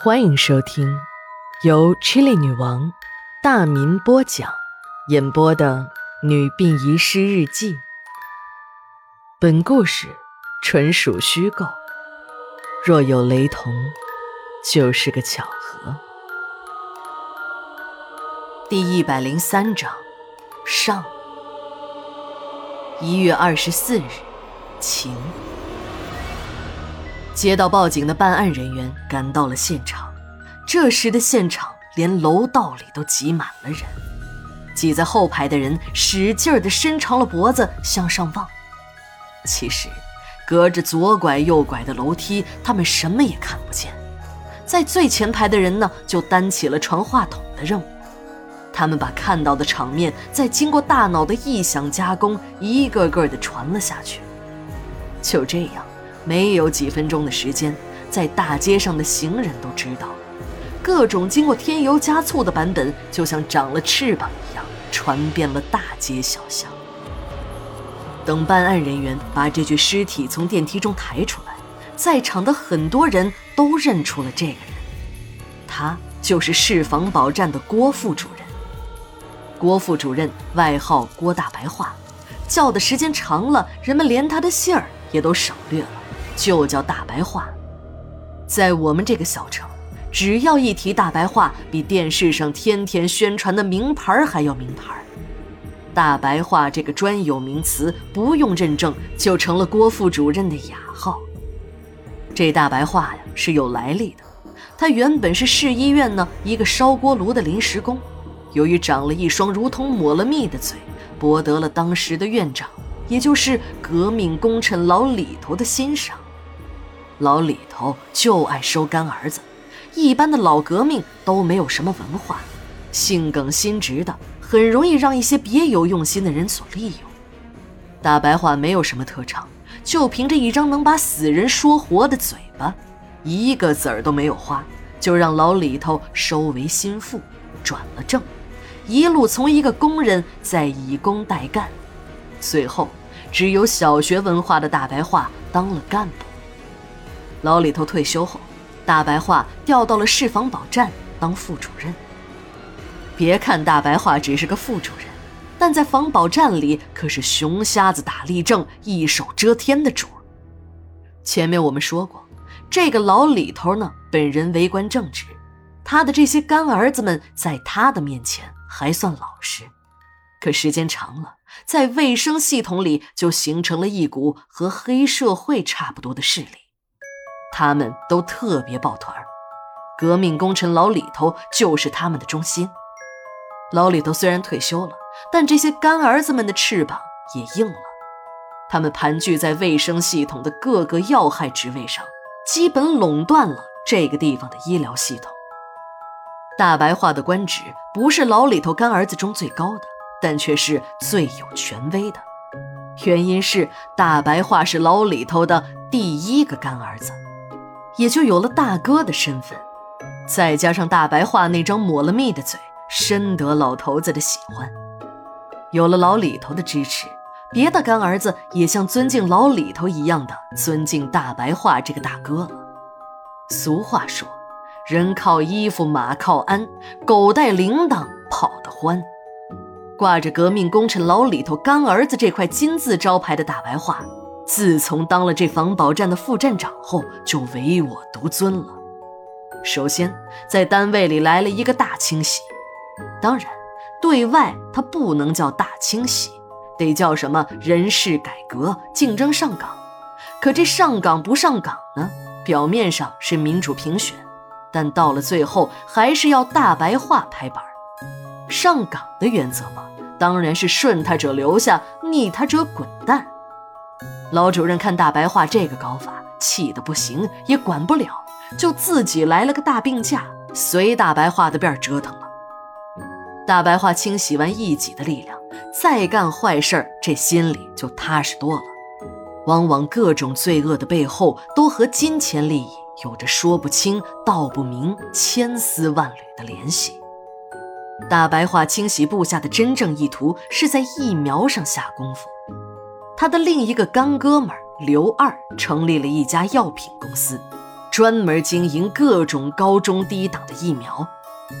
欢迎收听由 Chili 女王大民播讲、演播的《女病遗失日记》。本故事纯属虚构，若有雷同，就是个巧合。第一百零三章上。一月二十四日，晴。接到报警的办案人员赶到了现场，这时的现场连楼道里都挤满了人，挤在后排的人使劲儿地伸长了脖子向上望。其实，隔着左拐右拐的楼梯，他们什么也看不见。在最前排的人呢，就担起了传话筒的任务，他们把看到的场面在经过大脑的臆想加工，一个个的传了下去。就这样。没有几分钟的时间，在大街上的行人都知道了，各种经过添油加醋的版本，就像长了翅膀一样，传遍了大街小巷。等办案人员把这具尸体从电梯中抬出来，在场的很多人都认出了这个人，他就是市防保站的郭副主任。郭副主任外号郭大白话，叫的时间长了，人们连他的姓儿也都省略了。就叫大白话，在我们这个小城，只要一提大白话，比电视上天天宣传的名牌还要名牌。大白话这个专有名词不用认证，就成了郭副主任的雅号。这大白话呀是有来历的，他原本是市医院呢一个烧锅炉的临时工，由于长了一双如同抹了蜜的嘴，博得了当时的院长，也就是革命功臣老李头的欣赏。老李头就爱收干儿子，一般的老革命都没有什么文化，性梗心直的，很容易让一些别有用心的人所利用。大白话没有什么特长，就凭着一张能把死人说活的嘴巴，一个子儿都没有花，就让老李头收为心腹，转了正，一路从一个工人在以工代干，最后只有小学文化的大白话当了干部。老李头退休后，大白话调到了市防保站当副主任。别看大白话只是个副主任，但在防保站里可是熊瞎子打立正、一手遮天的主。前面我们说过，这个老李头呢，本人为官正直，他的这些干儿子们在他的面前还算老实。可时间长了，在卫生系统里就形成了一股和黑社会差不多的势力。他们都特别抱团儿，革命功臣老李头就是他们的中心。老李头虽然退休了，但这些干儿子们的翅膀也硬了。他们盘踞在卫生系统的各个要害职位上，基本垄断了这个地方的医疗系统。大白话的官职不是老李头干儿子中最高的，但却是最有权威的。原因是大白话是老李头的第一个干儿子。也就有了大哥的身份，再加上大白话那张抹了蜜的嘴，深得老头子的喜欢。有了老李头的支持，别的干儿子也像尊敬老李头一样的尊敬大白话这个大哥了。俗话说：“人靠衣服，马靠鞍，狗带铃铛跑得欢。”挂着革命功臣老李头干儿子这块金字招牌的大白话。自从当了这防保站的副站长后，就唯我独尊了。首先，在单位里来了一个大清洗，当然，对外他不能叫大清洗，得叫什么人事改革、竞争上岗。可这上岗不上岗呢？表面上是民主评选，但到了最后还是要大白话拍板。上岗的原则嘛，当然是顺他者留下，逆他者滚蛋。老主任看大白话这个搞法，气得不行，也管不了，就自己来了个大病假，随大白话的便折腾了。大白话清洗完一己的力量，再干坏事儿，这心里就踏实多了。往往各种罪恶的背后，都和金钱利益有着说不清道不明、千丝万缕的联系。大白话清洗部下的真正意图，是在疫苗上下功夫。他的另一个干哥们刘二成立了一家药品公司，专门经营各种高中低档的疫苗，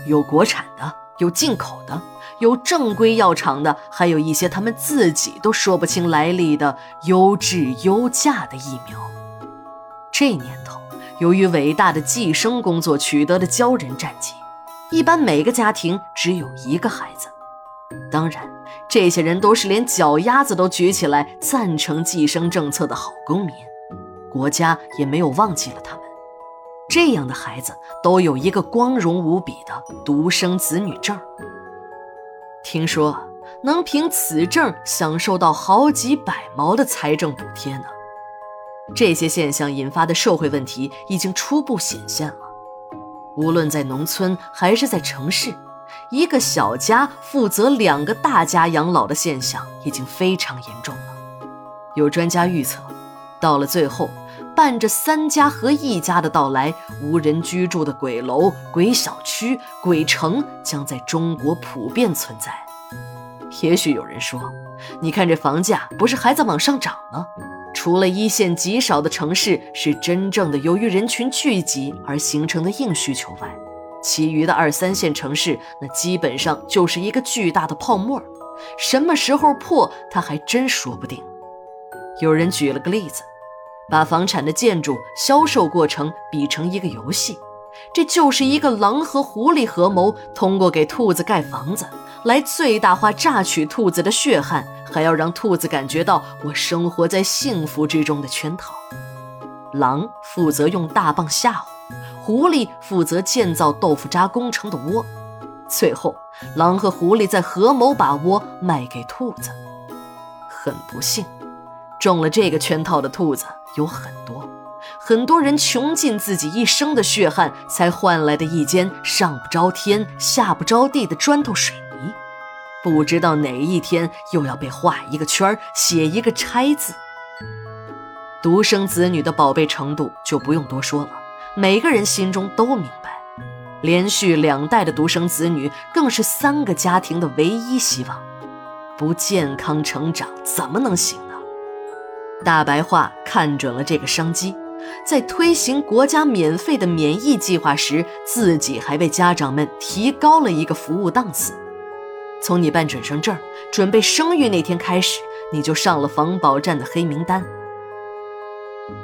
有国产的，有进口的，有正规药厂的，还有一些他们自己都说不清来历的优质优价的疫苗。这年头，由于伟大的计生工作取得的骄人战绩，一般每个家庭只有一个孩子。当然，这些人都是连脚丫子都举起来赞成计生政策的好公民，国家也没有忘记了他们。这样的孩子都有一个光荣无比的独生子女证，听说能凭此证享受到好几百毛的财政补贴呢。这些现象引发的社会问题已经初步显现了，无论在农村还是在城市。一个小家负责两个大家养老的现象已经非常严重了。有专家预测，到了最后，伴着三家和一家的到来，无人居住的鬼楼、鬼小区、鬼城将在中国普遍存在。也许有人说：“你看这房价不是还在往上涨吗？”除了一线极少的城市是真正的由于人群聚集而形成的硬需求外，其余的二三线城市，那基本上就是一个巨大的泡沫，什么时候破，他还真说不定。有人举了个例子，把房产的建筑销售过程比成一个游戏，这就是一个狼和狐狸合谋，通过给兔子盖房子来最大化榨取兔子的血汗，还要让兔子感觉到我生活在幸福之中的圈套。狼负责用大棒吓唬。狐狸负责建造豆腐渣工程的窝，最后狼和狐狸在合谋把窝卖给兔子。很不幸，中了这个圈套的兔子有很多，很多人穷尽自己一生的血汗才换来的一间上不着天下不着地的砖头水泥，不知道哪一天又要被画一个圈写一个拆字。独生子女的宝贝程度就不用多说了。每个人心中都明白，连续两代的独生子女更是三个家庭的唯一希望。不健康成长怎么能行呢？大白话看准了这个商机，在推行国家免费的免疫计划时，自己还为家长们提高了一个服务档次。从你办准生证、准备生育那天开始，你就上了防保站的黑名单。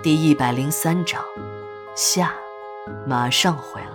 第一百零三章，下。马上回来。